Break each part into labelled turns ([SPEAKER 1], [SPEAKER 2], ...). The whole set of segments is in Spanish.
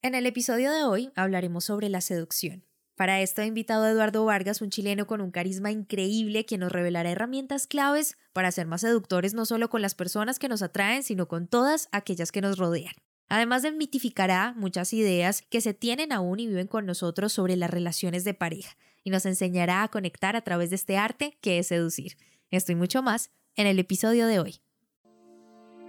[SPEAKER 1] En el episodio de hoy hablaremos sobre la seducción. Para esto he invitado a Eduardo Vargas, un chileno con un carisma increíble que nos revelará herramientas claves para ser más seductores no solo con las personas que nos atraen, sino con todas aquellas que nos rodean. Además desmitificará muchas ideas que se tienen aún y viven con nosotros sobre las relaciones de pareja y nos enseñará a conectar a través de este arte que es seducir. Esto y mucho más en el episodio de hoy.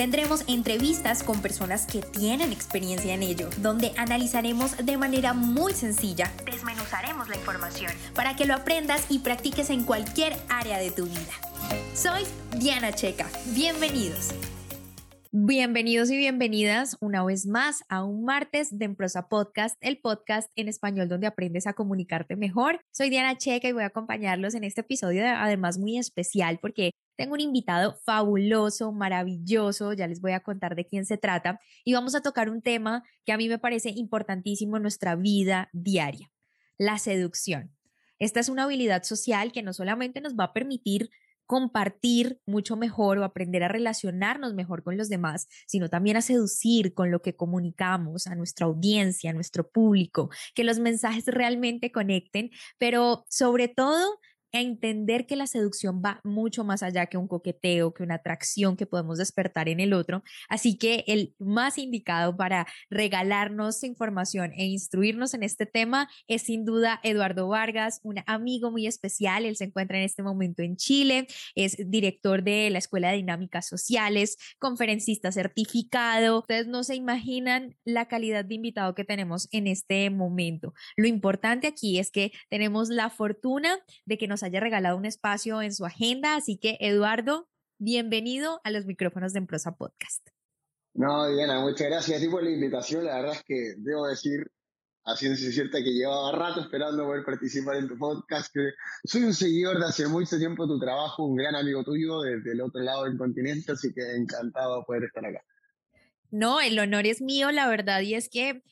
[SPEAKER 1] Tendremos entrevistas con personas que tienen experiencia en ello, donde analizaremos de manera muy sencilla, desmenuzaremos la información para que lo aprendas y practiques en cualquier área de tu vida. Soy Diana Checa, bienvenidos. Bienvenidos y bienvenidas una vez más a un martes de Emprosa Podcast, el podcast en español donde aprendes a comunicarte mejor. Soy Diana Checa y voy a acompañarlos en este episodio además muy especial porque tengo un invitado fabuloso, maravilloso, ya les voy a contar de quién se trata y vamos a tocar un tema que a mí me parece importantísimo en nuestra vida diaria, la seducción. Esta es una habilidad social que no solamente nos va a permitir compartir mucho mejor o aprender a relacionarnos mejor con los demás, sino también a seducir con lo que comunicamos a nuestra audiencia, a nuestro público, que los mensajes realmente conecten, pero sobre todo entender que la seducción va mucho más allá que un coqueteo, que una atracción que podemos despertar en el otro. Así que el más indicado para regalarnos información e instruirnos en este tema es sin duda Eduardo Vargas, un amigo muy especial. Él se encuentra en este momento en Chile, es director de la Escuela de Dinámicas Sociales, conferencista certificado. Ustedes no se imaginan la calidad de invitado que tenemos en este momento. Lo importante aquí es que tenemos la fortuna de que nos haya regalado un espacio en su agenda. Así que, Eduardo, bienvenido a los micrófonos de Emprosa Podcast.
[SPEAKER 2] No, Diana, muchas gracias por la invitación. La verdad es que debo decir, a ciencia cierta, que llevaba rato esperando poder participar en tu podcast. Que soy un seguidor de hace mucho tiempo tu trabajo, un gran amigo tuyo desde el otro lado del continente, así que encantado de poder estar acá.
[SPEAKER 1] No, el honor es mío, la verdad, y es que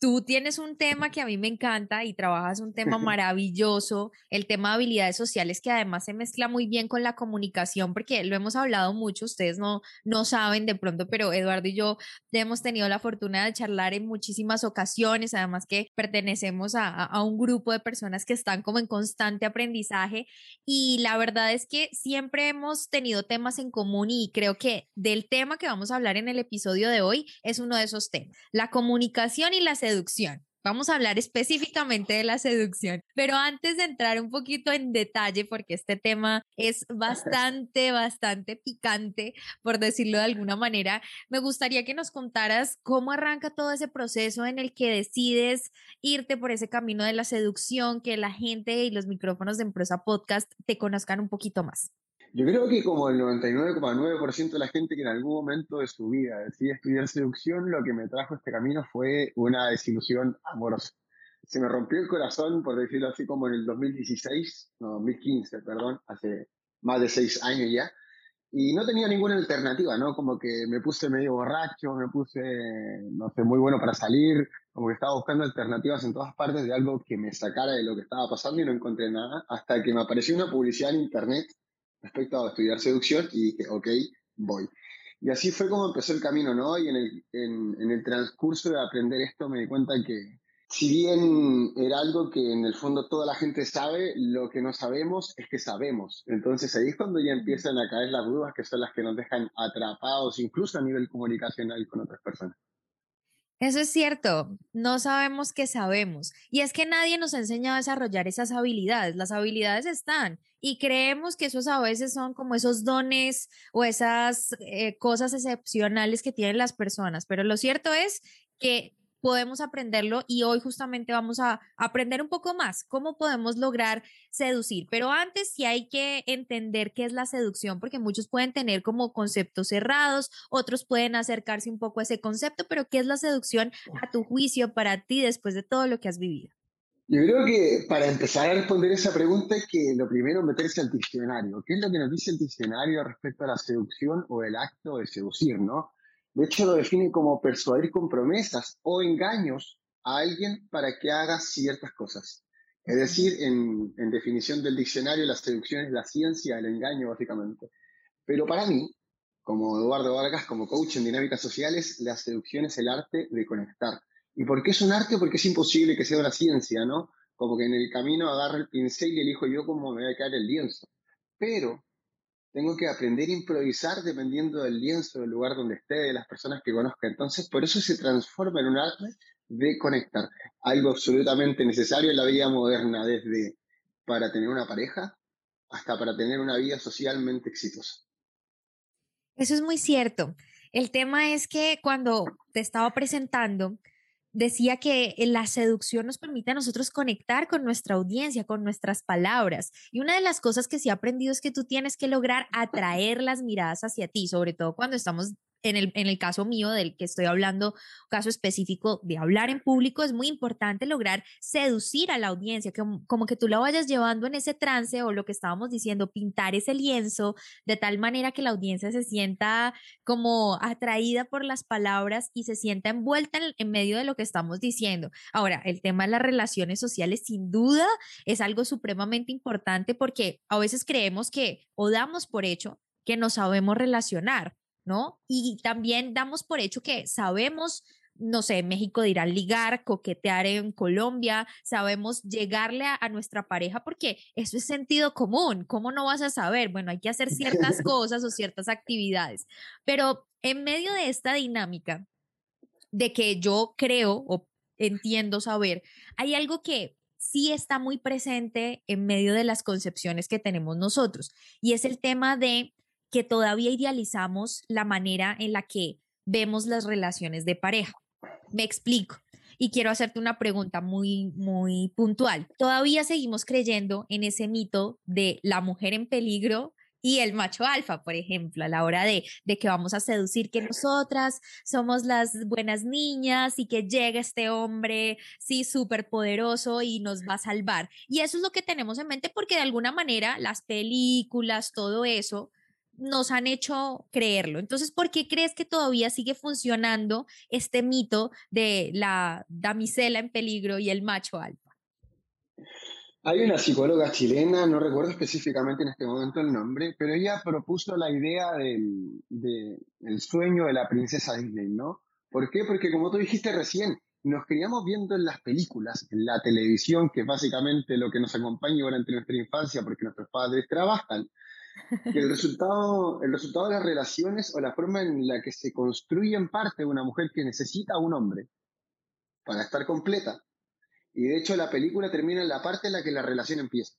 [SPEAKER 1] Tú tienes un tema que a mí me encanta y trabajas un tema maravilloso, el tema de habilidades sociales que además se mezcla muy bien con la comunicación, porque lo hemos hablado mucho, ustedes no, no saben de pronto, pero Eduardo y yo hemos tenido la fortuna de charlar en muchísimas ocasiones, además que pertenecemos a, a un grupo de personas que están como en constante aprendizaje y la verdad es que siempre hemos tenido temas en común y creo que del tema que vamos a hablar en el episodio de hoy es uno de esos temas, la comunicación y la seducción. Vamos a hablar específicamente de la seducción, pero antes de entrar un poquito en detalle, porque este tema es bastante, bastante picante, por decirlo de alguna manera, me gustaría que nos contaras cómo arranca todo ese proceso en el que decides irte por ese camino de la seducción, que la gente y los micrófonos de Empresa Podcast te conozcan un poquito más.
[SPEAKER 2] Yo creo que como el 99,9% de la gente que en algún momento de su vida decide estudiar seducción, lo que me trajo este camino fue una desilusión amorosa. Se me rompió el corazón, por decirlo así, como en el 2016, no, 2015, perdón, hace más de seis años ya, y no tenía ninguna alternativa, ¿no? Como que me puse medio borracho, me puse, no sé, muy bueno para salir, como que estaba buscando alternativas en todas partes de algo que me sacara de lo que estaba pasando y no encontré nada, hasta que me apareció una publicidad en internet respecto a estudiar seducción y dije, ok, voy. Y así fue como empezó el camino, ¿no? Y en el, en, en el transcurso de aprender esto me di cuenta que si bien era algo que en el fondo toda la gente sabe, lo que no sabemos es que sabemos. Entonces ahí es cuando ya empiezan a caer las dudas que son las que nos dejan atrapados, incluso a nivel comunicacional con otras personas.
[SPEAKER 1] Eso es cierto, no sabemos qué sabemos. Y es que nadie nos ha enseñado a desarrollar esas habilidades. Las habilidades están y creemos que esos a veces son como esos dones o esas eh, cosas excepcionales que tienen las personas. Pero lo cierto es que podemos aprenderlo y hoy justamente vamos a aprender un poco más cómo podemos lograr seducir. Pero antes sí hay que entender qué es la seducción, porque muchos pueden tener como conceptos cerrados, otros pueden acercarse un poco a ese concepto, pero ¿qué es la seducción a tu juicio para ti después de todo lo que has vivido?
[SPEAKER 2] Yo creo que para empezar a responder esa pregunta es que lo primero es meterse al diccionario. ¿Qué es lo que nos dice el diccionario respecto a la seducción o el acto de seducir, no? De hecho, lo define como persuadir con promesas o engaños a alguien para que haga ciertas cosas. Es decir, en, definición del diccionario, la seducción es la ciencia del engaño, básicamente. Pero para mí, como Eduardo Vargas, como coach en dinámicas sociales, la seducción es el arte de conectar. ¿Y por qué es un arte? Porque es imposible que sea una ciencia, ¿no? Como que en el camino agarro el pincel y elijo yo cómo me va a caer el lienzo. Pero tengo que aprender a improvisar dependiendo del lienzo, del lugar donde esté, de las personas que conozca. Entonces, por eso se transforma en un arte de conectar. Algo absolutamente necesario en la vida moderna, desde para tener una pareja hasta para tener una vida socialmente exitosa.
[SPEAKER 1] Eso es muy cierto. El tema es que cuando te estaba presentando, decía que eh, la seducción nos permite a nosotros conectar con nuestra audiencia, con nuestras palabras. Y una de las cosas que sí he aprendido es que tú tienes que lograr atraer las miradas hacia ti, sobre todo cuando estamos en el, en el caso mío del que estoy hablando, caso específico de hablar en público, es muy importante lograr seducir a la audiencia, como que tú la vayas llevando en ese trance o lo que estábamos diciendo, pintar ese lienzo de tal manera que la audiencia se sienta como atraída por las palabras y se sienta envuelta en, medio de lo que estamos diciendo. Ahora, el tema de las relaciones sociales sin duda es algo supremamente importante porque a veces creemos que o damos por hecho que nos sabemos relacionar ¿no? Y también damos por hecho que sabemos no sé, México dirá ligar, coquetear en Colombia, sabemos llegarle a, nuestra pareja porque eso es sentido común. ¿Cómo no vas a saber? Bueno, hay que hacer ciertas cosas o ciertas actividades. Pero en medio de esta dinámica de que yo creo o entiendo saber, hay algo que sí está muy presente en medio de las concepciones que tenemos nosotros y es el tema de que todavía idealizamos la manera en la que vemos las relaciones de pareja. Me explico. Y quiero hacerte una pregunta muy, muy puntual. ¿Todavía seguimos creyendo en ese mito de la mujer en peligro y el macho alfa, por ejemplo, a la hora de, de, que vamos a seducir que nosotras somos las buenas niñas y que llega este hombre, sí, súper poderoso y nos va a salvar. Y eso es lo que tenemos en mente porque de alguna manera las películas, todo eso, nos han hecho creerlo. Entonces, ¿por qué crees que todavía sigue funcionando este mito de la damisela en peligro y el macho alfa?
[SPEAKER 2] Hay una psicóloga chilena, no recuerdo específicamente en este momento el nombre, pero ella propuso la idea del, sueño de la princesa Disney, ¿no? ¿Por qué? Porque como tú dijiste recién, nos criamos viendo en las películas, en la televisión, que es básicamente lo que nos acompaña durante nuestra infancia porque nuestros padres trabajan el resultado, el resultado de las relaciones o la forma en la que se construye en parte una mujer que necesita a un hombre para estar completa. Y de hecho la película termina en la parte en la que la relación empieza.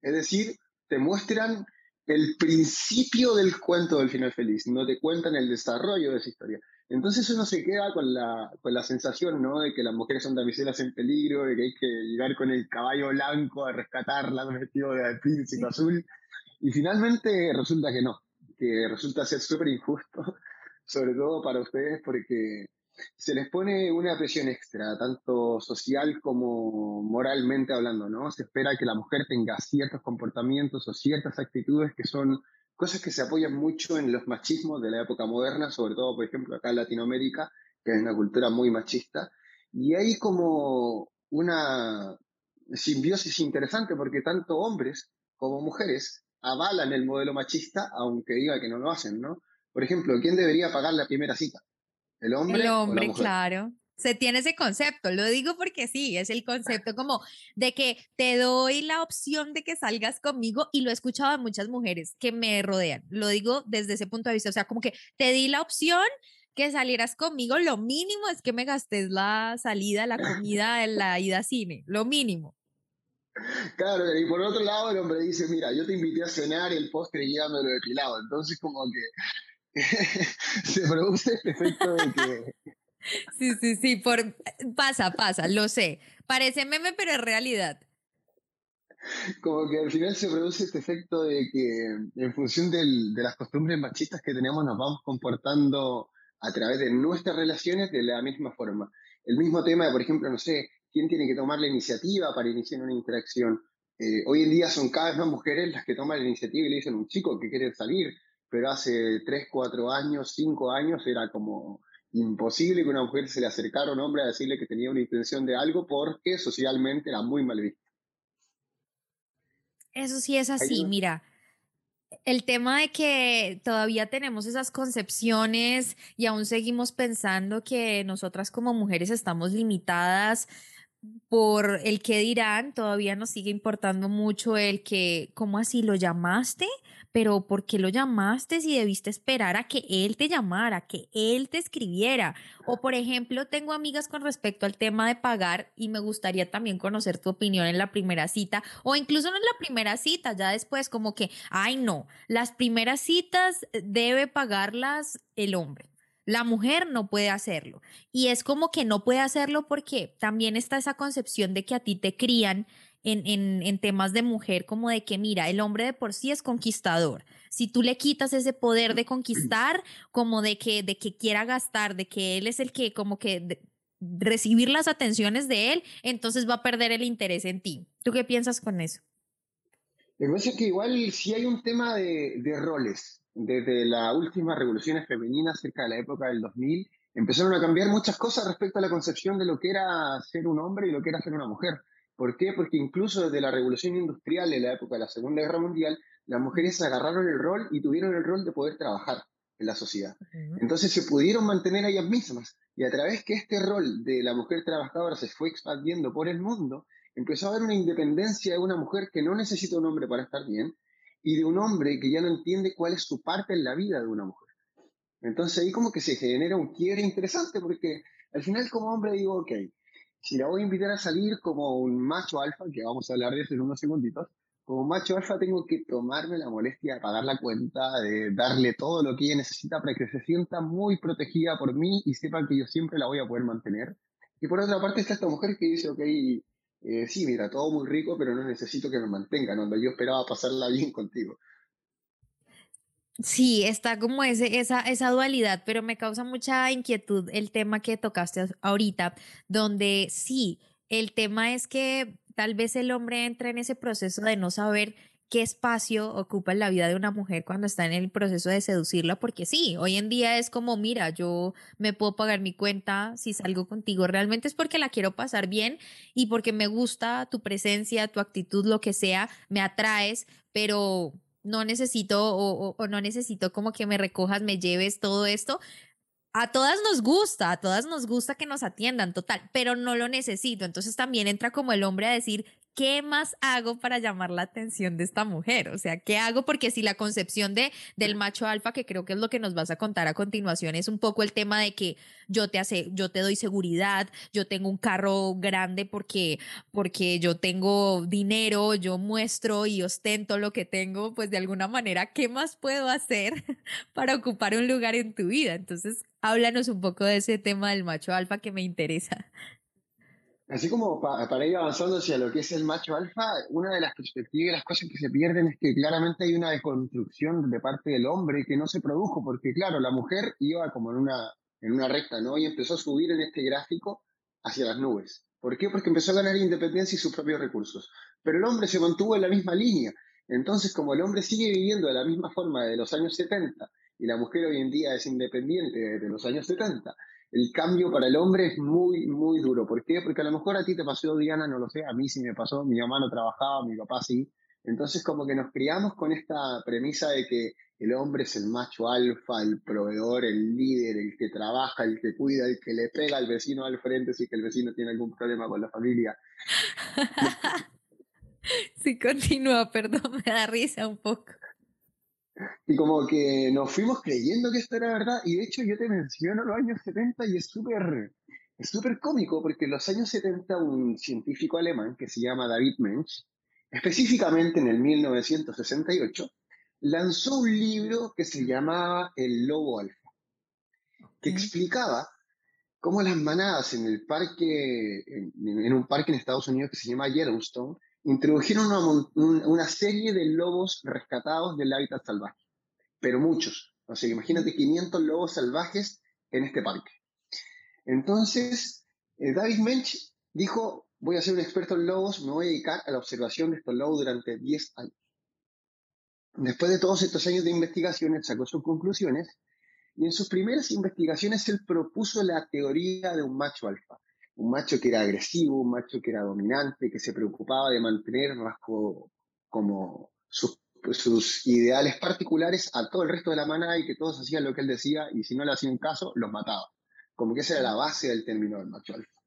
[SPEAKER 2] Es decir, te muestran el principio del cuento del final feliz, no te cuentan el desarrollo de esa historia. Entonces uno se queda con la, con la sensación ¿no? de que las mujeres son damiselas en peligro, de que hay que llegar con el caballo blanco a rescatarlas vestido de príncipe azul. Y finalmente resulta que no, que resulta ser súper injusto, sobre todo para ustedes porque se les pone una presión extra, tanto social como moralmente hablando, ¿no? Se espera que la mujer tenga ciertos comportamientos o ciertas actitudes que son cosas que se apoyan mucho en los machismos de la época moderna, sobre todo, por ejemplo, acá en Latinoamérica, que es una cultura muy machista, y hay como una simbiosis interesante porque tanto hombres como mujeres avalan el modelo machista, aunque diga que no lo hacen, ¿no? Por ejemplo, ¿quién debería pagar la primera cita? ¿El hombre?
[SPEAKER 1] El hombre, claro. Se tiene ese concepto, lo digo porque sí, es el concepto como de que te doy la opción de que salgas conmigo y lo he escuchado a muchas mujeres que me rodean, lo digo desde ese punto de vista, o sea, como que te di la opción, que salieras conmigo, lo mínimo es que me gastes la salida, la comida, la ida a cine, lo mínimo.
[SPEAKER 2] Claro, y por otro lado el hombre dice, mira, yo te invité a cenar y el postre lo de depilado, entonces como que se produce este efecto de que...
[SPEAKER 1] Sí, sí, sí, por... pasa, pasa, lo sé. Parece meme, pero es realidad.
[SPEAKER 2] Como que al final se produce este efecto de que en función de las costumbres machistas que tenemos nos vamos comportando a través de nuestras relaciones de la misma forma. El mismo tema de, por ejemplo, no sé, quién tiene que tomar la iniciativa para iniciar una interacción. Eh, hoy en día son cada vez más mujeres las que toman la iniciativa y le dicen a un chico que quiere salir, pero hace 3, 4 años, 5 años era como imposible que una mujer se le acercara a un hombre a decirle que tenía una intención de algo porque socialmente era muy mal visto.
[SPEAKER 1] Eso sí es así, mira. El tema de que todavía tenemos esas concepciones y aún seguimos pensando que nosotras como mujeres estamos limitadas por el que dirán, todavía nos sigue importando mucho el que, ¿cómo así lo llamaste? Pero ¿por qué lo llamaste si debiste esperar a que él te llamara, que él te escribiera? O por ejemplo, tengo amigas con respecto al tema de pagar y me gustaría también conocer tu opinión en la primera cita o incluso no en la primera cita, ya después como que, ay no, las primeras citas debe pagarlas el hombre. La mujer no puede hacerlo. Y es como que no puede hacerlo porque también está esa concepción de que a ti te crían en, en, temas de mujer, como de que, mira, el hombre de por sí es conquistador. Si tú le quitas ese poder de conquistar, como de que, de que quiera gastar, de que él es el que, como que recibir las atenciones de él, entonces va a perder el interés en ti. ¿Tú qué piensas con eso?
[SPEAKER 2] Lo que es que igual sí hay un tema de, de roles desde las últimas revoluciones femeninas cerca de la época del 2000, empezaron a cambiar muchas cosas respecto a la concepción de lo que era ser un hombre y lo que era ser una mujer. ¿Por qué? Porque incluso desde la revolución industrial en la época de la Segunda Guerra Mundial, las mujeres agarraron el rol y tuvieron el rol de poder trabajar en la sociedad. Entonces se pudieron mantener a ellas mismas y a través que este rol de la mujer trabajadora se fue expandiendo por el mundo, empezó a haber una independencia de una mujer que no necesita un hombre para estar bien, y de un hombre que ya no entiende cuál es su parte en la vida de una mujer. Entonces ahí como que se genera un quiebre interesante porque al final como hombre digo, ok, si la voy a invitar a salir como un macho alfa, que vamos a hablar de eso en unos segunditos, como macho alfa tengo que tomarme la molestia de pagar la cuenta, de darle todo lo que ella necesita para que se sienta muy protegida por mí y sepa que yo siempre la voy a poder mantener. Y por otra parte está esta mujer que dice, ok, eh, sí, mira, todo muy rico, pero no necesito que me mantengan, donde yo esperaba pasarla bien contigo.
[SPEAKER 1] Sí, está como ese, esa, esa dualidad, pero me causa mucha inquietud el tema que tocaste ahorita, donde sí, el tema es que tal vez el hombre entra en ese proceso de no saber qué espacio ocupa en la vida de una mujer cuando está en el proceso de seducirla, porque sí, hoy en día es como, mira, yo me puedo pagar mi cuenta si salgo contigo, realmente es porque la quiero pasar bien y porque me gusta tu presencia, tu actitud, lo que sea, me atraes, pero no necesito o, o no necesito como que me recojas, me lleves todo esto, a todas nos gusta, a todas nos gusta que nos atiendan, total, pero no lo necesito. Entonces también entra como el hombre a decir, ¿qué más hago para llamar la atención de esta mujer? O sea, ¿qué hago? Porque si la concepción de, del macho alfa, que creo que es lo que nos vas a contar a continuación, es un poco el tema de que yo te hace, yo te doy seguridad, yo tengo un carro grande porque, porque yo tengo dinero, yo muestro y ostento lo que tengo, pues de alguna manera, ¿qué más puedo hacer para ocupar un lugar en tu vida? Entonces, háblanos un poco de ese tema del macho alfa que me interesa.
[SPEAKER 2] Así como para ir avanzando hacia lo que es el macho alfa, una de las perspectivas y las cosas que se pierden es que claramente hay una deconstrucción de parte del hombre que no se produjo, porque claro, la mujer iba como en una, en una recta, ¿no? Y empezó a subir en este gráfico hacia las nubes. ¿Por qué? Porque empezó a ganar independencia y sus propios recursos. Pero el hombre se mantuvo en la misma línea. Entonces, como el hombre sigue viviendo de la misma forma de los años 70 y la mujer hoy en día es independiente de los años 70, el cambio para el hombre es muy, muy duro. ¿Por qué? Porque a lo mejor a ti te pasó, Diana, no lo sé, a mí sí me pasó, mi mamá no trabajaba, mi papá sí. Entonces como que nos criamos con esta premisa de que el hombre es el macho alfa, el proveedor, el líder, el que trabaja, el que cuida, el que le pega al vecino al frente si que el vecino tiene algún problema con la familia.
[SPEAKER 1] sí, continúa, perdón, me da risa un poco.
[SPEAKER 2] Y como que nos fuimos creyendo que esto era verdad. Y de hecho yo te menciono los años 70 y es súper es súper cómico porque en los años 70 un científico alemán que se llama David Mensch, específicamente en el 1968, lanzó un libro que se llamaba El Lobo Alfa, que explicaba cómo las manadas en el parque, en, un parque en Estados Unidos que se llama Yellowstone, introdujeron una, serie de lobos rescatados del hábitat salvaje, pero muchos. O sea, imagínate 500 lobos salvajes en este parque. Entonces, eh, David Mensch dijo, voy a ser un experto en lobos, me voy a dedicar a la observación de estos lobos durante 10 años. Después de todos estos años de investigaciones, sacó sus conclusiones y en sus primeras investigaciones él propuso la teoría de un macho alfa. Un macho que era agresivo, un macho que era dominante, que se preocupaba de mantener bajo como sus, sus ideales particulares a todo el resto de la manada y que todos hacían lo que él decía y si no le hacían caso, los mataba. Como que esa era la base del término del macho alfa.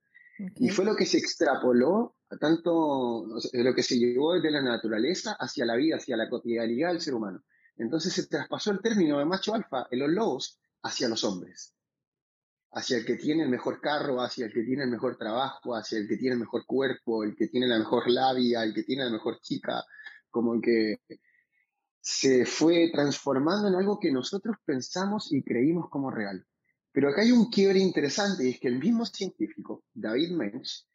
[SPEAKER 2] Y fue lo que se extrapoló, a tanto lo que se llevó desde la naturaleza hacia la vida, hacia la cotidianidad del ser humano. Entonces se traspasó el término de macho alfa en los lobos hacia los hombres, hacia el que tiene el mejor carro, hacia el que tiene el mejor trabajo, hacia el que tiene el mejor cuerpo, el que tiene la mejor labia, el que tiene la mejor chica, como que se fue transformando en algo que nosotros pensamos y creímos como real. Pero acá hay un quiebre interesante y es que el mismo científico, David Mensch,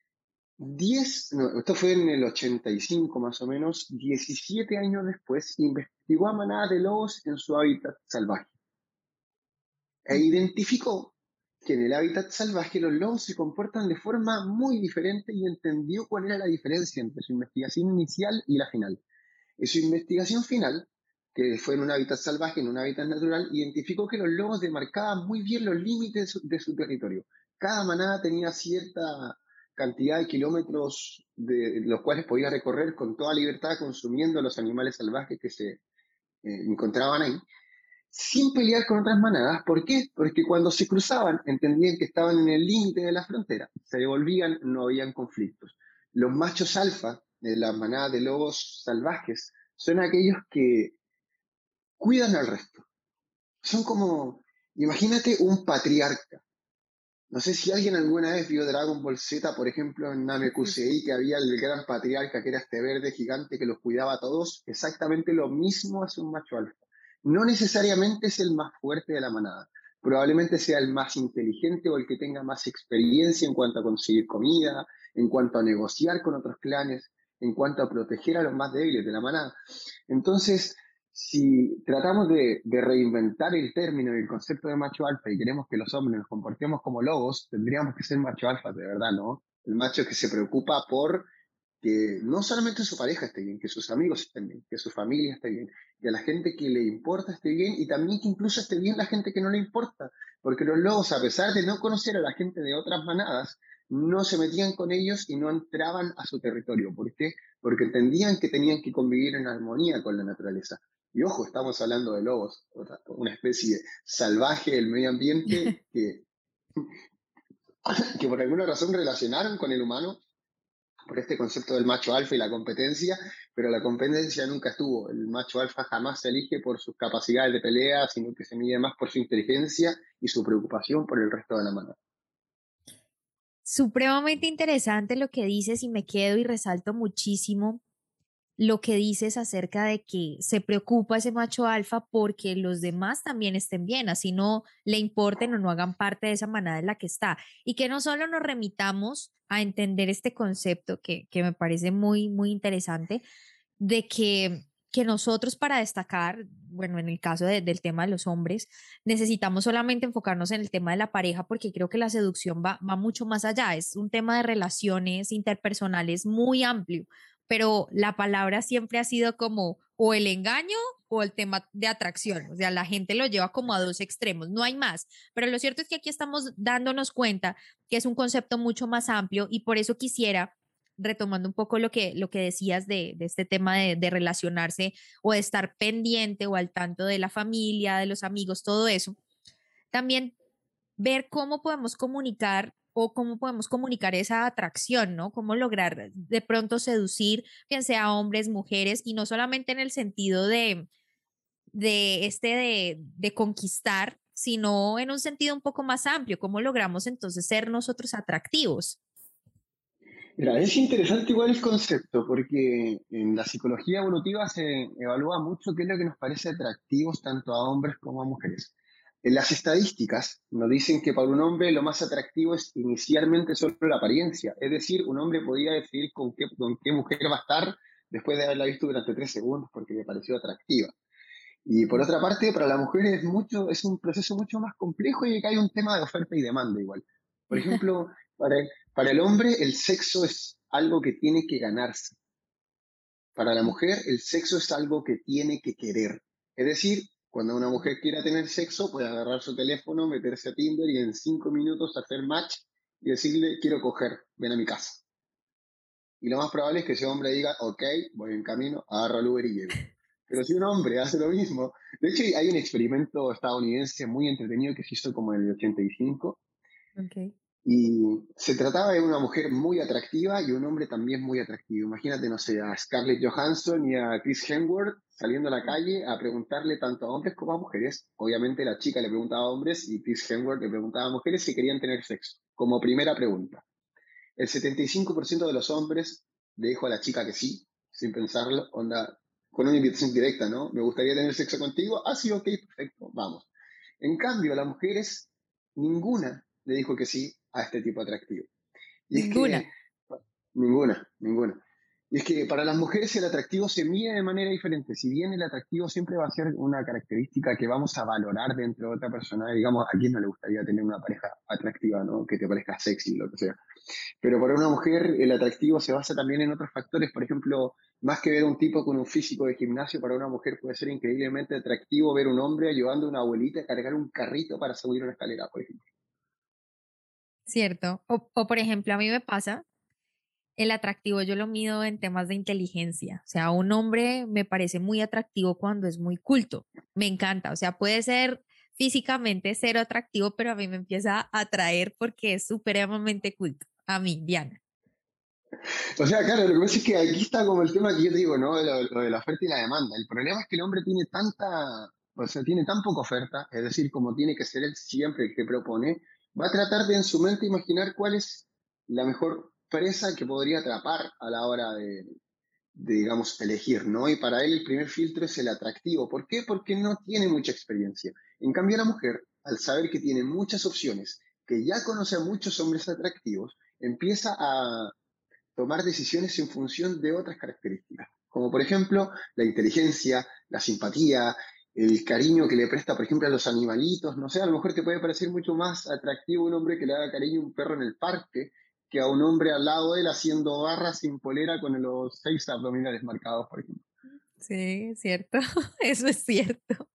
[SPEAKER 2] 10, esto fue en el 85 más o menos, 17 años después, investigó a manadas de lobos en su hábitat salvaje. E identificó que en el hábitat salvaje los lobos se comportan de forma muy diferente y entendió cuál era la diferencia entre su investigación inicial y la final. En su investigación final, que fue en un hábitat salvaje, en un hábitat natural, identificó que los lobos demarcaban muy bien los límites de su, territorio. Cada manada tenía cierta cantidad de kilómetros de los cuales podía recorrer con toda libertad consumiendo los animales salvajes que se eh, encontraban ahí, sin pelear con otras manadas. ¿Por qué? Porque cuando se cruzaban entendían que estaban en el límite de la frontera, se devolvían, no habían conflictos. Los machos alfa de las manadas de lobos salvajes son aquellos que cuidan al resto. Son como, imagínate un patriarca. No sé si alguien alguna vez vio Dragon Ball Z, por ejemplo, en Namekusei, que había el gran patriarca que era este verde gigante que los cuidaba a todos. Exactamente lo mismo hace un macho alfa. No necesariamente es el más fuerte de la manada. Probablemente sea el más inteligente o el que tenga más experiencia en cuanto a conseguir comida, en cuanto a negociar con otros clanes, en cuanto a proteger a los más débiles de la manada. Entonces, si tratamos de, reinventar el término y el concepto de macho alfa y queremos que los hombres nos comportemos como lobos, tendríamos que ser macho alfa, de verdad, ¿no? El macho que se preocupa por que no solamente su pareja esté bien, que sus amigos estén bien, que su familia esté bien, que la gente que le importa esté bien y también que incluso esté bien la gente que no le importa, porque los lobos, a pesar de no conocer a la gente de otras manadas, no se metían con ellos y no entraban a su territorio. ¿Por qué? Porque entendían que tenían que convivir en armonía con la naturaleza. Y ojo, estamos hablando de lobos, una especie salvaje del medio ambiente que, que por alguna razón relacionaron con el humano por este concepto del macho alfa y la competencia, pero la competencia nunca estuvo. El macho alfa jamás se elige por sus capacidades de pelea, sino que se mide más por su inteligencia y su preocupación por el resto de la mano.
[SPEAKER 1] Supremamente interesante lo que dices y me quedo y resalto muchísimo lo que dices acerca de que se preocupa ese macho alfa porque los demás también estén bien, así no le importen o no hagan parte de esa manada en la que está. Y que no solo nos remitamos a entender este concepto que, me parece muy, muy interesante, de que, que nosotros para destacar, bueno, en el caso del tema de los hombres, necesitamos solamente enfocarnos en el tema de la pareja porque creo que la seducción va, va mucho más allá, es un tema de relaciones interpersonales muy amplio pero la palabra siempre ha sido como o el engaño o el tema de atracción. O sea, la gente lo lleva como a dos extremos, no hay más. Pero lo cierto es que aquí estamos dándonos cuenta que es un concepto mucho más amplio y por eso quisiera, retomando un poco lo que, lo que decías de, este tema de, de relacionarse o de estar pendiente o al tanto de la familia, de los amigos, todo eso, también ver cómo podemos comunicar o cómo podemos comunicar esa atracción, ¿no? Cómo lograr de pronto seducir, bien sea hombres, mujeres, y no solamente en el sentido de, de este de, conquistar, sino en un sentido un poco más amplio, cómo logramos entonces ser nosotros atractivos.
[SPEAKER 2] Mira, es interesante igual el concepto, porque en la psicología evolutiva se evalúa mucho qué es lo que nos parece atractivos tanto a hombres como a mujeres. Las estadísticas nos dicen que para un hombre lo más atractivo es inicialmente solo la apariencia, es decir, un hombre podía decidir con qué, con qué mujer va a estar después de haberla visto durante tres segundos porque le pareció atractiva. Y por otra parte, para la mujer es, mucho, es un proceso mucho más complejo y que hay un tema de oferta y demanda igual. Por ejemplo, para el, para el hombre el sexo es algo que tiene que ganarse. Para la mujer el sexo es algo que tiene que querer. Es decir, cuando una mujer quiera tener sexo, puede agarrar su teléfono, meterse a Tinder y en cinco minutos hacer match y decirle, quiero coger, ven a mi casa. Y lo más probable es que ese hombre diga, ok, voy en camino, agarro el Uber y llego. Pero si un hombre hace lo mismo, de hecho hay un experimento estadounidense muy entretenido que se hizo como en el 85. Okay. Y se trataba de una mujer muy atractiva y un hombre también muy atractivo. Imagínate, no sé, a Scarlett Johansson y a Chris Hemsworth saliendo a la calle a preguntarle tanto a hombres como a mujeres. Obviamente la chica le preguntaba a hombres y Chris Hemsworth le preguntaba a mujeres si querían tener sexo, como primera pregunta. El 75% de los hombres le dijo a la chica que sí, sin pensarlo, onda, con una invitación directa, ¿no? Me gustaría tener sexo contigo. Ah, sí, ok, perfecto, vamos. En cambio, a las mujeres, ninguna le dijo que sí a este tipo atractivo.
[SPEAKER 1] ninguna.
[SPEAKER 2] ninguna, ninguna. Y es que para las mujeres el atractivo se mide de manera diferente. Si bien el atractivo siempre va a ser una característica que vamos a valorar dentro de otra persona, digamos, a quién no le gustaría tener una pareja atractiva, ¿no? Que te parezca sexy, lo que sea. Pero para una mujer el atractivo se basa también en otros factores. Por ejemplo, más que ver un tipo con un físico de gimnasio, para una mujer puede ser increíblemente atractivo ver un hombre ayudando a una abuelita a cargar un carrito para subir una escalera, por ejemplo.
[SPEAKER 1] Cierto. O, por ejemplo, a mí me pasa el atractivo yo lo mido en temas de inteligencia. O sea, un hombre me parece muy atractivo cuando es muy culto. Me encanta. O sea, puede ser físicamente cero atractivo, pero a mí me empieza a atraer porque es supremamente culto. A mí, Diana.
[SPEAKER 2] O sea, claro, lo que pasa es que aquí está como el tema que yo digo, ¿no? Lo, de la oferta y la demanda. El problema es que el hombre tiene tanta, o sea, tiene tan poca oferta, es decir, como tiene que ser él siempre que propone, va a tratar de en su mente imaginar cuál es la mejor presa que podría atrapar a la hora de, digamos, elegir, ¿no? Y para él el primer filtro es el atractivo. ¿Por qué? Porque no tiene mucha experiencia. En cambio, la mujer, al saber que tiene muchas opciones, que ya conoce a muchos hombres atractivos, empieza a tomar decisiones en función de otras características, como por ejemplo la inteligencia, la simpatía, el cariño que le presta, por ejemplo, a los animalitos, no sé, a lo mejor te puede parecer mucho más atractivo un hombre que le haga cariño a un perro en el parque que a un hombre al lado de él haciendo barras sin polera con los seis abdominales marcados, por ejemplo.
[SPEAKER 1] Sí, cierto, eso es cierto.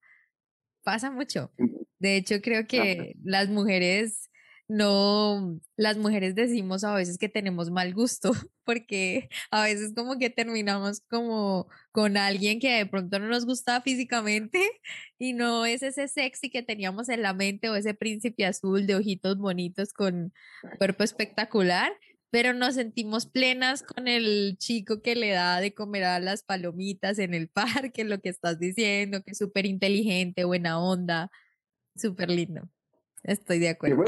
[SPEAKER 1] Pasa mucho. De hecho, creo que las mujeres no, las mujeres decimos a veces que tenemos mal gusto, porque a veces como que terminamos como con alguien que de pronto no nos gusta físicamente y no es ese sexy que teníamos en la mente o ese príncipe azul de ojitos bonitos con cuerpo espectacular, pero nos sentimos plenas con el chico que le da de comer a las palomitas en el parque, lo que estás diciendo, que es súper inteligente, buena onda, súper lindo. Estoy de acuerdo.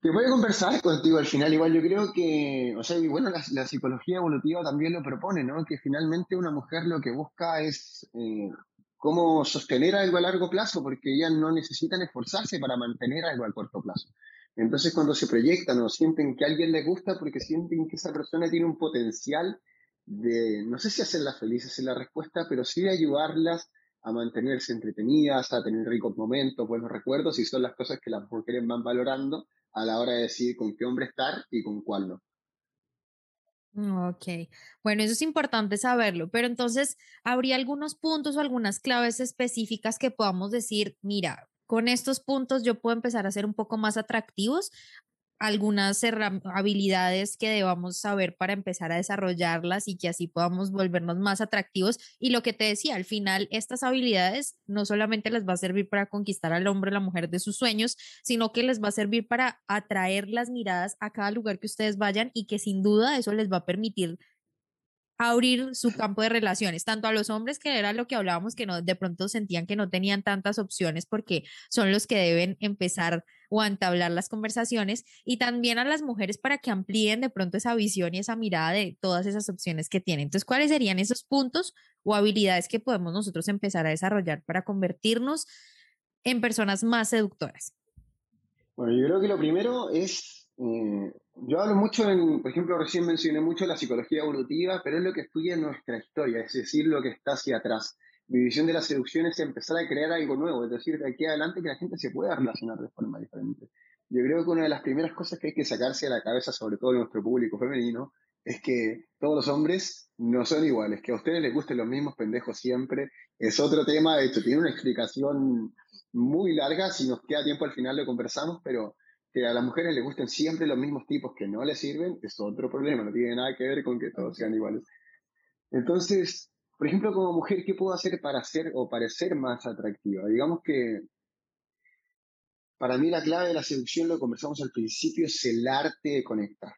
[SPEAKER 2] Que voy a conversar contigo al final, igual yo creo que, o sea, y bueno, la, psicología evolutiva también lo propone, ¿no? Que finalmente una mujer lo que busca es eh, cómo sostener algo a largo plazo, porque ellas no necesitan esforzarse para mantener algo a corto plazo. Entonces cuando se proyectan o sienten que a alguien les gusta porque sienten que esa persona tiene un potencial de, no sé si hacerlas felices en la respuesta, pero sí de ayudarlas a mantenerse entretenidas, a tener ricos momentos, buenos recuerdos, y son las cosas que las mujeres van valorando a la hora de decidir con qué hombre estar y con cuál no.
[SPEAKER 1] Mm, ok, bueno, eso es importante saberlo, pero entonces, ¿habría algunos puntos o algunas claves específicas que podamos decir, mira, con estos puntos yo puedo empezar a ser un poco más atractivos algunas habilidades que debamos saber para empezar a desarrollarlas y que así podamos volvernos más atractivos. Y lo que te decía, al final, estas habilidades no solamente les va a servir para conquistar al hombre o la mujer de sus sueños, sino que les va a servir para atraer las miradas a cada lugar que ustedes vayan y que sin duda eso les va a permitir abrir su campo de relaciones, tanto a los hombres, que era lo que hablábamos, que no, de pronto sentían que no tenían tantas opciones porque son los que deben empezar o entablar las conversaciones, y también a las mujeres para que amplíen de pronto esa visión y esa mirada de todas esas opciones que tienen. Entonces, ¿cuáles serían esos puntos o habilidades que podemos nosotros empezar a desarrollar para convertirnos en personas más seductoras?
[SPEAKER 2] Bueno, yo creo que lo primero es eh, yo hablo mucho, en, por ejemplo, recién mencioné mucho la psicología evolutiva, pero es lo que estudia nuestra historia, es decir, lo que está hacia atrás. Mi visión de la seducción es empezar a crear algo nuevo, es decir, de aquí adelante que la gente se pueda relacionar de forma diferente. Yo creo que una de las primeras cosas que hay que sacarse a la cabeza, sobre todo en nuestro público femenino, es que todos los hombres no son iguales, que a ustedes les gusten los mismos pendejos siempre. Es otro tema, de hecho, tiene una explicación muy larga, si nos queda tiempo al final lo conversamos, pero que a las mujeres les gusten siempre los mismos tipos que no les sirven, es otro problema, no tiene nada que ver con que todos sean iguales. Entonces, por ejemplo, como mujer, ¿qué puedo hacer para ser o parecer más atractiva? Digamos que para mí la clave de la seducción, lo conversamos al principio, es el arte de conectar.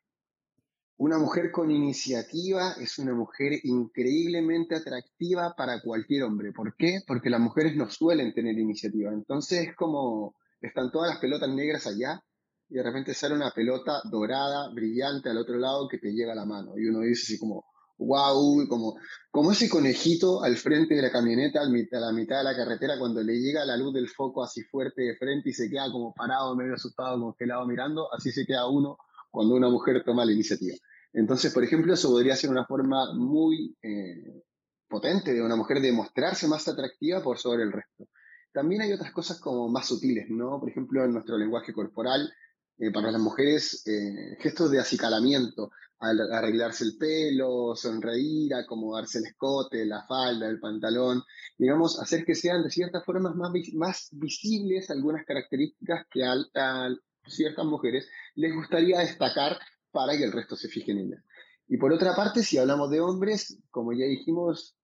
[SPEAKER 2] Una mujer con iniciativa es una mujer increíblemente atractiva para cualquier hombre. ¿Por qué? Porque las mujeres no suelen tener iniciativa. Entonces es como, están todas las pelotas negras allá y de repente sale una pelota dorada, brillante al otro lado que te llega a la mano. Y uno dice así como, wow, como, como ese conejito al frente de la camioneta, a la mitad de la carretera, cuando le llega la luz del foco así fuerte de frente y se queda como parado, medio asustado, congelado mirando, así se queda uno cuando una mujer toma la iniciativa. Entonces, por ejemplo, eso podría ser una forma muy eh, potente de una mujer de mostrarse más atractiva por sobre el resto. También hay otras cosas como más sutiles, ¿no? Por ejemplo, en nuestro lenguaje corporal eh, para las mujeres eh, gestos de acicalamiento, arreglarse el pelo, sonreír, acomodarse el escote, la falda, el pantalón, digamos, hacer que sean de cierta forma más, más visibles algunas características que a, ciertas mujeres les gustaría destacar para que el resto se fije en ellas. Y por otra parte, si hablamos de hombres, como ya dijimos,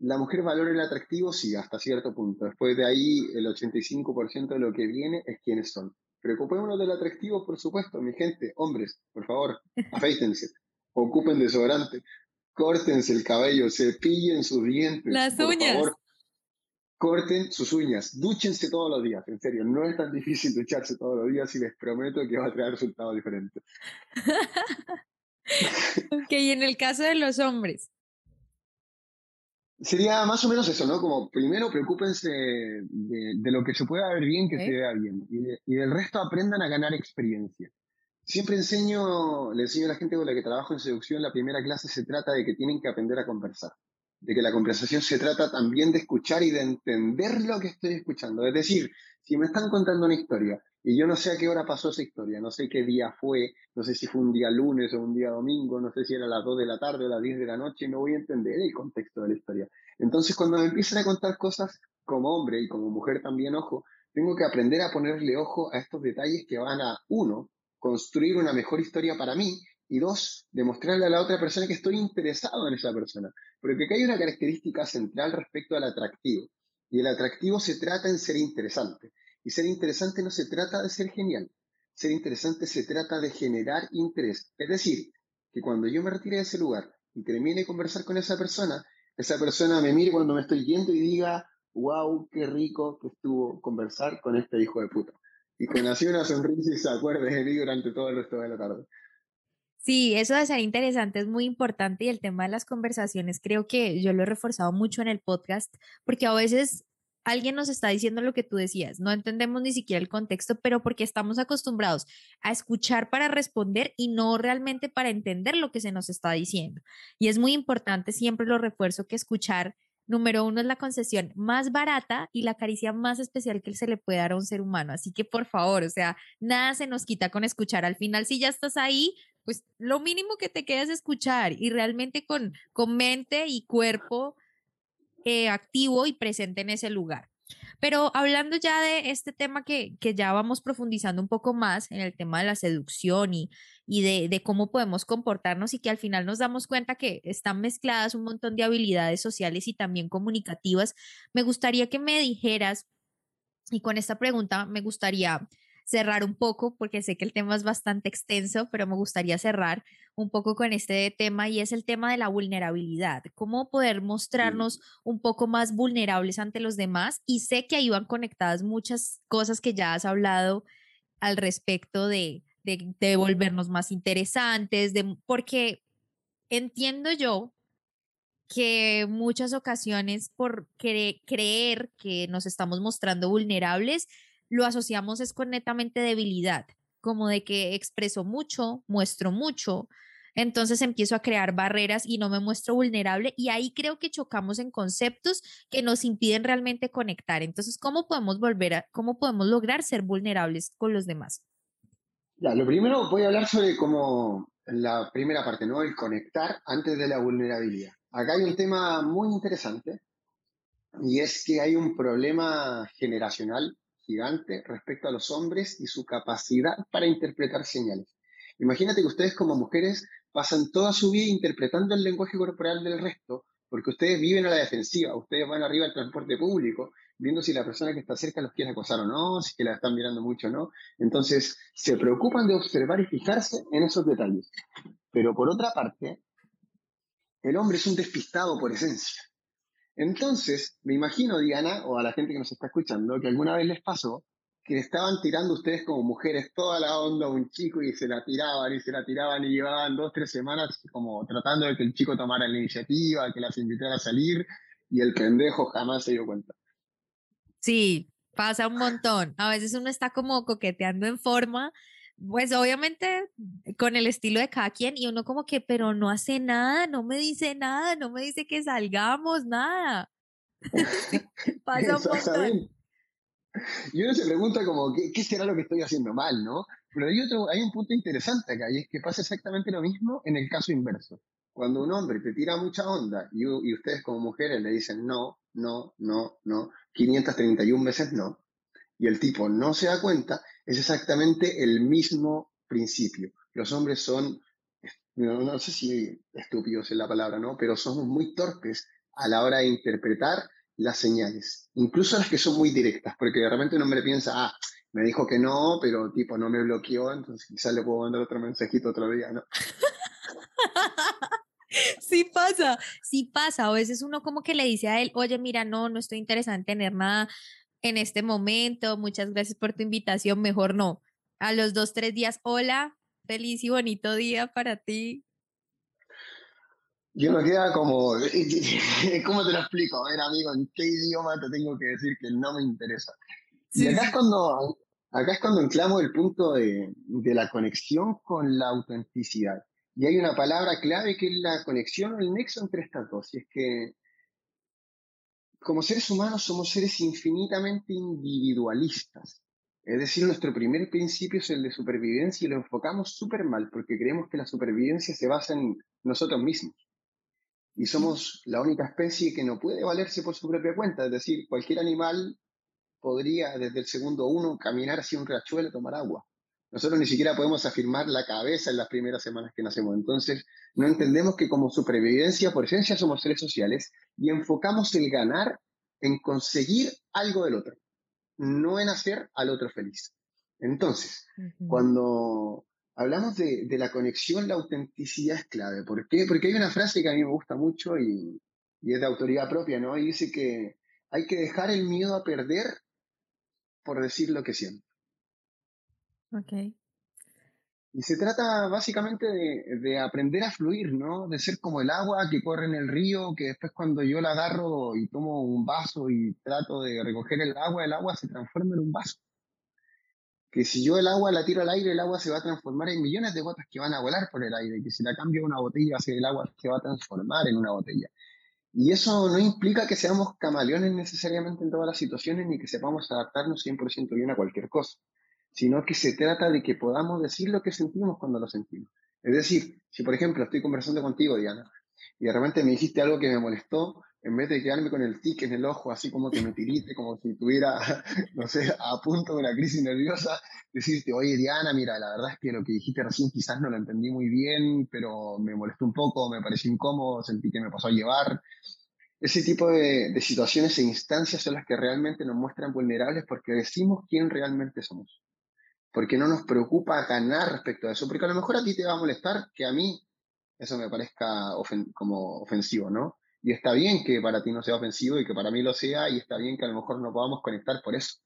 [SPEAKER 2] la mujer valora el atractivo, sí, hasta cierto punto. Después de ahí, el 85% de lo que viene es quiénes son. Preocupémonos del atractivo, por supuesto, mi gente, hombres, por favor, afeítense, ocupen desodorante, córtense el cabello, cepillen sus dientes.
[SPEAKER 1] Las uñas. Favor,
[SPEAKER 2] corten sus uñas, dúchense todos los días, en serio, no es tan difícil ducharse todos los días y les prometo que va a traer resultados diferentes.
[SPEAKER 1] ok, y en el caso de los hombres,
[SPEAKER 2] Sería más o menos eso, ¿no? Como primero preocúpense de, lo que se pueda ver bien, que se vea bien. Y, del resto aprendan a ganar experiencia. Siempre enseño, le enseño a la gente con la que trabajo en seducción, la primera clase se trata de que tienen que aprender a conversar. De que la conversación se trata también de escuchar y de entender lo que estoy escuchando. Es decir, si me están contando una historia y yo no sé a qué hora pasó esa historia, no sé qué día fue, no sé si fue un día lunes o un día domingo, no sé si era a las 2 de la tarde o las 10 de la noche, no voy a entender el contexto de la historia. Entonces, cuando me empiezan a contar cosas como hombre y como mujer también, ojo, tengo que aprender a ponerle ojo a estos detalles que van a, uno, construir una mejor historia para mí y dos, demostrarle a la otra persona que estoy interesado en esa persona. Porque acá hay una característica central respecto al atractivo. Y el atractivo se trata en ser interesante. Y ser interesante no se trata de ser genial. Ser interesante se trata de generar interés. Es decir, que cuando yo me retire de ese lugar y termine de conversar con esa persona, esa persona me mire cuando me estoy yendo y diga, wow, qué rico que estuvo conversar con este hijo de puta. Y que nació una sonrisa y se acuerde de mí durante todo el resto de la tarde.
[SPEAKER 1] Sí, eso de ser interesante es muy importante y el tema de las conversaciones creo que yo lo he reforzado mucho en el podcast porque a veces alguien nos está diciendo lo que tú decías, no entendemos ni siquiera el contexto, pero porque estamos acostumbrados a escuchar para responder y no realmente para entender lo que se nos está diciendo. Y es muy importante, siempre lo refuerzo, que escuchar, número uno, es la concesión más barata y la caricia más especial que se le puede dar a un ser humano. Así que por favor, o sea, nada se nos quita con escuchar. Al final, si ya estás ahí, pues lo mínimo que te queda es escuchar y realmente con, con mente y cuerpo eh, activo y presente en ese lugar. Pero hablando ya de este tema que, que, ya vamos profundizando un poco más en el tema de la seducción y, y de, de, cómo podemos comportarnos y que al final nos damos cuenta que están mezcladas un montón de habilidades sociales y también comunicativas, me gustaría que me dijeras, y con esta pregunta me gustaría cerrar un poco, porque sé que el tema es bastante extenso, pero me gustaría cerrar un poco con este tema y es el tema de la vulnerabilidad. ¿Cómo poder mostrarnos un poco más vulnerables ante los demás? Y sé que ahí van conectadas muchas cosas que ya has hablado al respecto de, de, volvernos más interesantes, de, porque entiendo yo que muchas ocasiones por creer que nos estamos mostrando vulnerables, lo asociamos es con netamente debilidad, como de que expreso mucho, muestro mucho, entonces empiezo a crear barreras y no me muestro vulnerable y ahí creo que chocamos en conceptos que nos impiden realmente conectar. Entonces, ¿cómo podemos volver a, cómo podemos lograr ser vulnerables con los demás?
[SPEAKER 2] Lo primero voy a hablar sobre cómo la primera parte, ¿no? El conectar antes de la vulnerabilidad. Acá hay un tema muy interesante y es que hay un problema generacional gigante respecto a los hombres y su capacidad para interpretar señales. Imagínate que ustedes como mujeres pasan toda su vida interpretando el lenguaje corporal del resto, porque ustedes viven a la defensiva, ustedes van arriba al transporte público, viendo si la persona que está cerca los quiere acosar o no, si que la están mirando mucho o no. Entonces, se preocupan de observar y fijarse en esos detalles. Pero por otra parte, el hombre es un despistado por esencia. Entonces, me imagino, Diana, o a la gente que nos está escuchando, que alguna vez les pasó que estaban tirando ustedes como mujeres toda la onda a un chico y se la tiraban y se la tiraban y llevaban dos, tres semanas como tratando de que el chico tomara la iniciativa, que las invitara a salir y el pendejo jamás se dio cuenta.
[SPEAKER 1] Sí, pasa un montón. A veces uno está como coqueteando en forma, pues obviamente con el estilo de cada quien y uno como que, pero no hace nada, no me dice nada, no me dice que salgamos, nada.
[SPEAKER 2] pasa un montón. Y uno se pregunta como, ¿qué, será lo que estoy haciendo mal, no? Pero hay, otro, hay un punto interesante acá, y es que pasa exactamente lo mismo en el caso inverso. Cuando un hombre te tira mucha onda y, y ustedes como mujeres le dicen no, no, no, no, 531 veces no, y el tipo no se da cuenta, es exactamente el mismo principio. Los hombres son, no, sé si estúpidos es la palabra, ¿no? Pero somos muy torpes a la hora de interpretar las señales, incluso las que son muy directas, porque de repente un hombre piensa, ah, me dijo que no, pero tipo no me bloqueó, entonces quizás le puedo mandar otro mensajito otro día, ¿no?
[SPEAKER 1] Sí pasa, sí pasa. A veces uno como que le dice a él, oye, mira, no, no estoy interesada en tener nada en este momento, muchas gracias por tu invitación, mejor no. A los dos, tres días, hola, feliz y bonito día para ti.
[SPEAKER 2] Yo me queda como, ¿cómo te lo explico? A ver, amigo, ¿en qué idioma te tengo que decir que no me interesa? y acá es cuando, acá es cuando enclamo el punto de, de, la conexión con la autenticidad. Y hay una palabra clave que es la conexión o el nexo entre estas dos. Y es que como seres humanos somos seres infinitamente individualistas. Es decir, nuestro primer principio es el de supervivencia y lo enfocamos súper mal porque creemos que la supervivencia se basa en nosotros mismos y somos la única especie que no puede valerse por su propia cuenta. Es decir, cualquier animal podría desde el segundo uno caminar hacia un riachuelo y tomar agua. Nosotros ni siquiera podemos afirmar la cabeza en las primeras semanas que nacemos. Entonces, no entendemos que como supervivencia, por esencia, somos seres sociales y enfocamos el ganar en conseguir algo del otro, no en hacer al otro feliz. Entonces, cuando hablamos de, la conexión, la autenticidad es clave. ¿Por qué? Porque hay una frase que a mí me gusta mucho y, es de autoridad propia, ¿no? Y dice que hay que dejar el miedo a perder por decir lo que siento.
[SPEAKER 1] Ok.
[SPEAKER 2] Y se trata básicamente de, de, aprender a fluir, ¿no? De ser como el agua que corre en el río, que después cuando yo la agarro y tomo un vaso y trato de recoger el agua, el agua se transforma en un vaso que si yo el agua la tiro al aire, el agua se va a transformar en millones de gotas que van a volar por el aire, que si la cambio a una botella, el agua se va a transformar en una botella. Y eso no implica que seamos camaleones necesariamente en todas las situaciones, ni que sepamos adaptarnos 100% bien a cualquier cosa, sino que se trata de que podamos decir lo que sentimos cuando lo sentimos. Es decir, si por ejemplo estoy conversando contigo, Diana, y de repente me dijiste algo que me molestó, en vez de quedarme con el tic en el ojo, así como que me tirite, como si estuviera, no sé, a punto de una crisis nerviosa, decirte, oye Diana, mira, la verdad es que lo que dijiste recién quizás no lo entendí muy bien, pero me molestó un poco, me pareció incómodo, sentí que me pasó a llevar. Ese tipo de, de situaciones e instancias son las que realmente nos muestran vulnerables porque decimos quién realmente somos. Porque no nos preocupa ganar respecto a eso, porque a lo mejor a ti te va a molestar que a mí eso me parezca como ofensivo, ¿no? Y está bien que para ti no sea ofensivo y que para mí lo sea, y está bien que a lo mejor no podamos conectar por eso,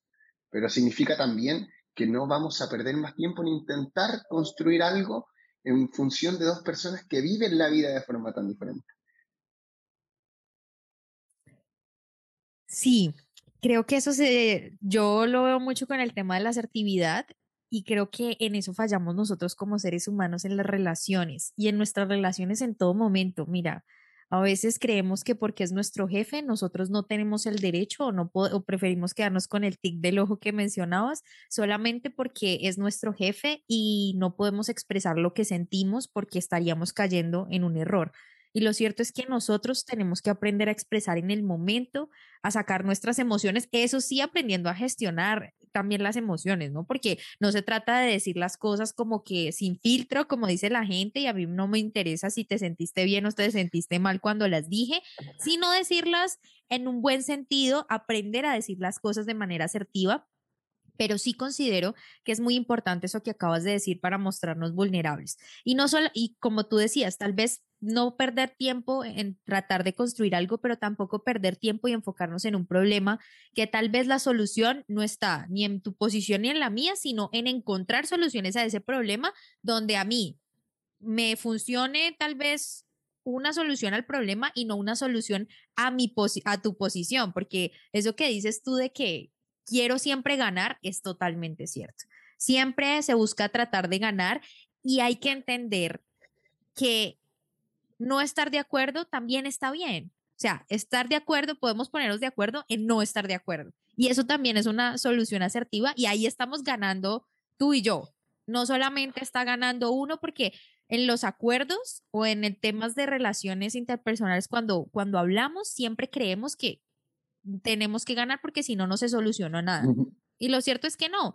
[SPEAKER 2] pero significa también que no vamos a perder más tiempo en intentar construir algo en función de dos personas que viven la vida de forma tan diferente.
[SPEAKER 1] Sí, creo que eso se, yo lo veo mucho con el tema de la asertividad y creo que en eso fallamos nosotros como seres humanos en las relaciones y en nuestras relaciones en todo momento. Mira, a veces creemos que porque es nuestro jefe, nosotros no tenemos el derecho o, no o preferimos quedarnos con el tic del ojo que mencionabas, solamente porque es nuestro jefe y no podemos expresar lo que sentimos porque estaríamos cayendo en un error. Y lo cierto es que nosotros tenemos que aprender a expresar en el momento, a sacar nuestras emociones, eso sí, aprendiendo a gestionar también las emociones, ¿no? Porque no se trata de decir las cosas como que sin filtro, como dice la gente, y a mí no me interesa si te sentiste bien o te sentiste mal cuando las dije, sino decirlas en un buen sentido, aprender a decir las cosas de manera asertiva pero sí considero que es muy importante eso que acabas de decir para mostrarnos vulnerables. Y no solo, y como tú decías, tal vez no perder tiempo en tratar de construir algo, pero tampoco perder tiempo y enfocarnos en un problema que tal vez la solución no está ni en tu posición ni en la mía, sino en encontrar soluciones a ese problema donde a mí me funcione tal vez una solución al problema y no una solución a mi a tu posición, porque eso que dices tú de que quiero siempre ganar es totalmente cierto. Siempre se busca tratar de ganar y hay que entender que no estar de acuerdo también está bien. O sea, estar de acuerdo, podemos ponernos de acuerdo en no estar de acuerdo. Y eso también es una solución asertiva y ahí estamos ganando tú y yo. No solamente está ganando uno porque en los acuerdos o en el temas de relaciones interpersonales, cuando, cuando hablamos, siempre creemos que tenemos que ganar porque si no, no se soluciona nada. Y lo cierto es que no.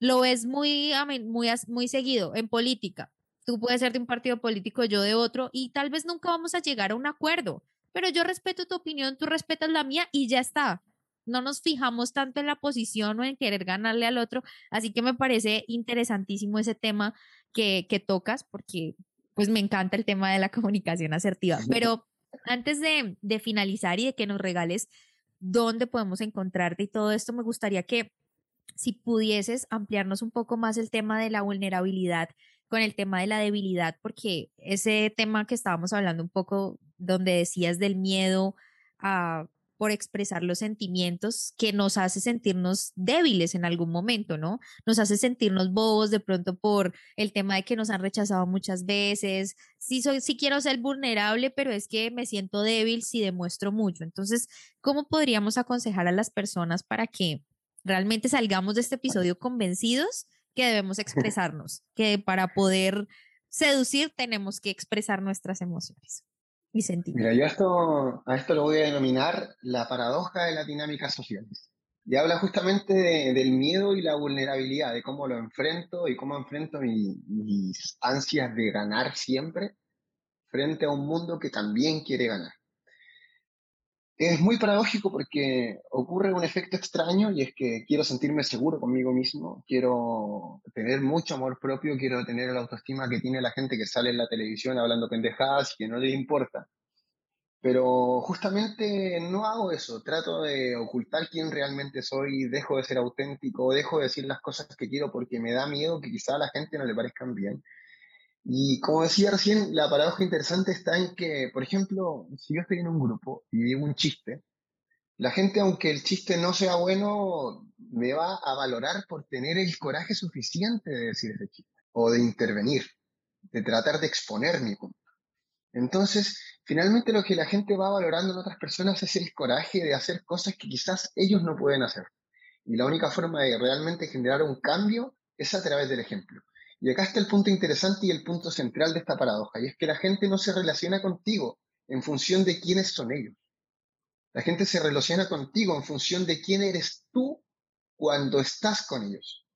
[SPEAKER 1] Lo es muy, muy, muy seguido en política. Tú puedes ser de un partido político, yo de otro, y tal vez nunca vamos a llegar a un acuerdo, pero yo respeto tu opinión, tú respetas la mía y ya está. No nos fijamos tanto en la posición o en querer ganarle al otro. Así que me parece interesantísimo ese tema que, que tocas porque pues me encanta el tema de la comunicación asertiva. Pero antes de, de finalizar y de que nos regales dónde podemos encontrarte y todo esto, me gustaría que si pudieses ampliarnos un poco más el tema de la vulnerabilidad con el tema de la debilidad, porque ese tema que estábamos hablando un poco, donde decías del miedo a por expresar los sentimientos que nos hace sentirnos débiles en algún momento, ¿no? Nos hace sentirnos bobos de pronto por el tema de que nos han rechazado muchas veces. Sí, soy, sí quiero ser vulnerable, pero es que me siento débil si demuestro mucho. Entonces, ¿cómo podríamos aconsejar a las personas para que realmente salgamos de este episodio convencidos que debemos expresarnos, que para poder seducir tenemos que expresar nuestras emociones?
[SPEAKER 2] Mira, yo esto, a esto lo voy a denominar la paradoja de las dinámicas sociales. Y habla justamente del miedo y la vulnerabilidad, de cómo lo enfrento y cómo enfrento mis ansias de ganar siempre frente a un mundo que también quiere ganar. Es muy paradójico porque ocurre un efecto extraño y es que quiero sentirme seguro conmigo mismo, quiero tener mucho amor propio, quiero tener la autoestima que tiene la gente que sale en la televisión hablando pendejadas y que no le importa. Pero justamente no hago eso, trato de ocultar quién realmente soy, dejo de ser auténtico, dejo de decir las cosas que quiero porque me da miedo que quizá a la gente no le parezcan bien. Y como decía recién, la paradoja interesante está en que, por ejemplo, si yo estoy en un grupo y digo un chiste, la gente, aunque el chiste no sea bueno, me va a valorar por tener el coraje suficiente de decir ese chiste, o de intervenir, de tratar de exponer mi punto. Entonces, finalmente lo que la gente va valorando en otras personas es el coraje de hacer cosas que quizás ellos no pueden hacer. Y la única forma de realmente generar un cambio es a través del ejemplo. Y acá está el punto interesante y el punto central de esta paradoja, y es que la gente no se relaciona contigo en función de quiénes son ellos. La gente se relaciona contigo en función de quién eres tú cuando estás con ellos.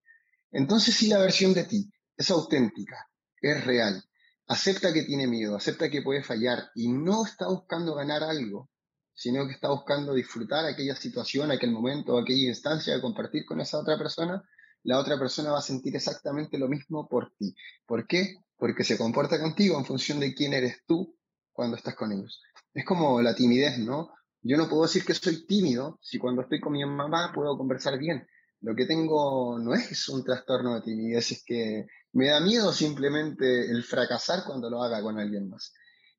[SPEAKER 2] Entonces, si la versión de ti es auténtica, es real, acepta que tiene miedo, acepta que puede fallar y no está buscando ganar algo, sino que está buscando disfrutar aquella situación, aquel momento, aquella instancia de compartir con esa otra persona, la otra persona va a sentir exactamente lo mismo por ti. ¿Por qué? Porque se comporta contigo en función de quién eres tú cuando estás con ellos. Es como la timidez, ¿no? Yo no puedo decir que soy tímido si cuando estoy con mi mamá puedo conversar bien. Lo que tengo no es un trastorno de timidez, es que me da miedo simplemente el fracasar cuando lo haga con alguien más.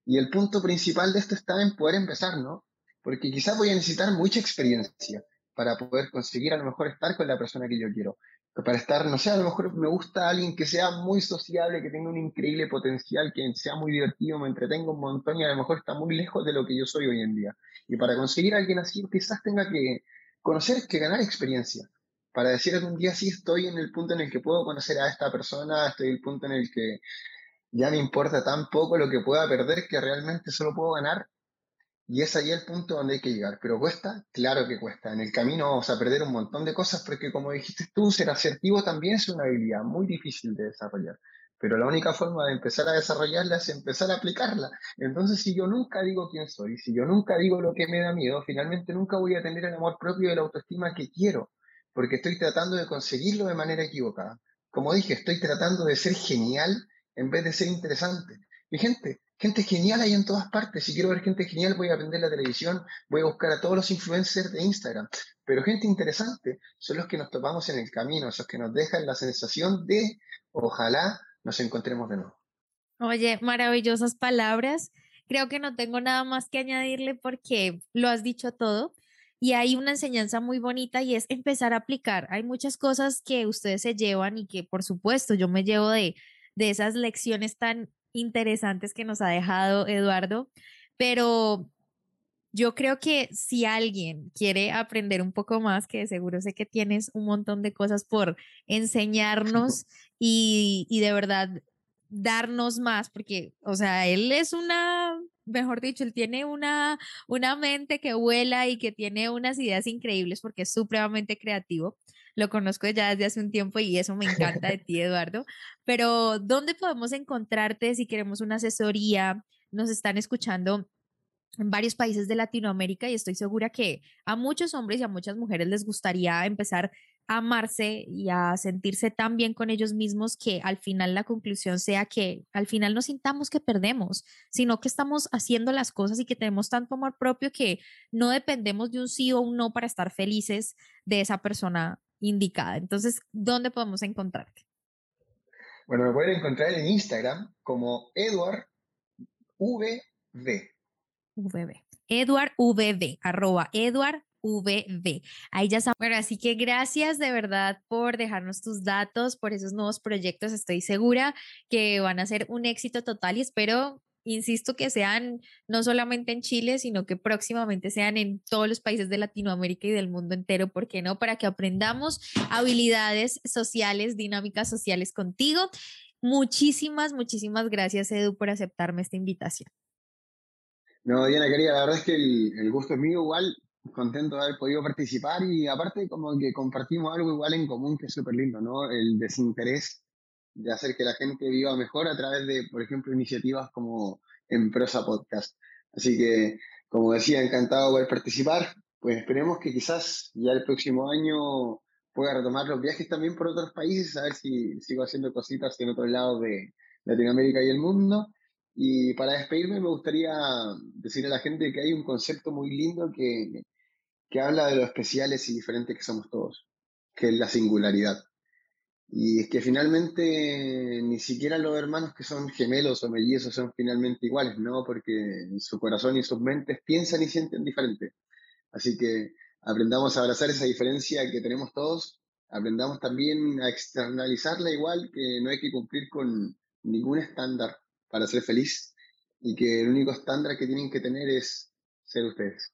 [SPEAKER 2] Y el punto principal de esto está en poder empezar, ¿no? Porque quizás voy a necesitar mucha experiencia para poder conseguir a lo mejor estar con la persona que yo quiero. Para estar, no sé, a lo mejor me gusta alguien que sea muy sociable, que tenga un increíble potencial, que sea muy divertido, me entretenga un montón y a lo mejor está muy lejos de lo que yo soy hoy en día. Y para conseguir a alguien así, quizás tenga que conocer, que ganar experiencia. Para decir algún día sí estoy en el punto en el que puedo conocer a esta persona, estoy en el punto en el que ya me importa tan poco lo que pueda perder que realmente solo puedo ganar y es ahí el punto donde hay que llegar. Pero cuesta, claro que cuesta. En el camino vamos a perder un montón de cosas porque como dijiste tú, ser asertivo también es una habilidad muy difícil de desarrollar. Pero la única forma de empezar a desarrollarla es empezar a aplicarla. Entonces, si yo nunca digo quién soy, si yo nunca digo lo que me da miedo, finalmente nunca voy a tener el amor propio y la autoestima que quiero, porque estoy tratando de conseguirlo de manera equivocada. Como dije, estoy tratando de ser genial en vez de ser interesante. Mi gente, Gente genial hay en todas partes. Si quiero ver gente genial, voy a aprender la televisión, voy a buscar a todos los influencers de Instagram. Pero gente interesante son los que nos topamos en el camino, esos que nos dejan la sensación de ojalá nos encontremos de nuevo.
[SPEAKER 1] Oye, maravillosas palabras. Creo que no tengo nada más que añadirle porque lo has dicho todo. Y hay una enseñanza muy bonita y es empezar a aplicar. Hay muchas cosas que ustedes se llevan y que por supuesto yo me llevo de, de esas lecciones tan interesantes que nos ha dejado Eduardo, pero yo creo que si alguien quiere aprender un poco más, que seguro sé que tienes un montón de cosas por enseñarnos y, y de verdad darnos más, porque, o sea, él es una, mejor dicho, él tiene una, una mente que vuela y que tiene unas ideas increíbles porque es supremamente creativo lo conozco ya desde hace un tiempo y eso me encanta de ti, Eduardo. Pero, ¿dónde podemos encontrarte si queremos una asesoría? Nos están escuchando en varios países de Latinoamérica y estoy segura que a muchos hombres y a muchas mujeres les gustaría empezar a amarse y a sentirse tan bien con ellos mismos que al final la conclusión sea que al final no sintamos que perdemos, sino que estamos haciendo las cosas y que tenemos tanto amor propio que no dependemos de un sí o un no para estar felices de esa persona indicada. Entonces, ¿dónde podemos encontrarte?
[SPEAKER 2] Bueno, me pueden encontrar en Instagram como. VV.
[SPEAKER 1] Edward VV, arroba Edward VV. Ahí ya saben. Bueno, así que gracias de verdad por dejarnos tus datos, por esos nuevos proyectos. Estoy segura que van a ser un éxito total y espero insisto que sean no solamente en Chile, sino que próximamente sean en todos los países de Latinoamérica y del mundo entero, ¿por qué no? Para que aprendamos habilidades sociales, dinámicas sociales contigo. Muchísimas, muchísimas gracias, Edu, por aceptarme esta invitación.
[SPEAKER 2] No, Diana, querida, la verdad es que el, gusto es mío, igual contento de haber podido participar y aparte como que compartimos algo igual en común que es súper lindo, ¿no? El desinterés de hacer que la gente viva mejor a través de, por ejemplo, iniciativas como En Prosa Podcast. Así que, como decía, encantado de poder participar. Pues esperemos que quizás ya el próximo año pueda retomar los viajes también por otros países, a ver si sigo haciendo cositas en otros lados de Latinoamérica y el mundo. Y para despedirme me gustaría decirle a la gente que hay un concepto muy lindo que, que habla de lo especiales y diferentes que somos todos, que es la singularidad. Y es que finalmente ni siquiera los hermanos que son gemelos o mellizos son finalmente iguales, ¿no? Porque su corazón y sus mentes piensan y sienten diferente. Así que aprendamos a abrazar esa diferencia que tenemos todos, aprendamos también a externalizarla igual, que no hay que cumplir con ningún estándar para ser feliz y que el único estándar que tienen que tener es ser ustedes.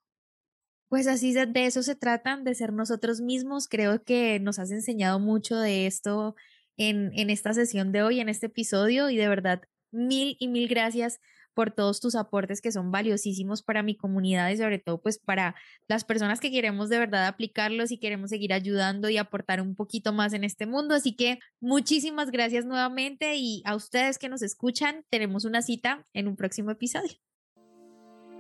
[SPEAKER 1] Pues así de eso se trata, de ser nosotros mismos. Creo que nos has enseñado mucho de esto en, en esta sesión de hoy, en este episodio, y de verdad, mil y mil gracias por todos tus aportes que son valiosísimos para mi comunidad y sobre todo pues para las personas que queremos de verdad aplicarlos y queremos seguir ayudando y aportar un poquito más en este mundo. Así que muchísimas gracias nuevamente y a ustedes que nos escuchan, tenemos una cita en un próximo episodio.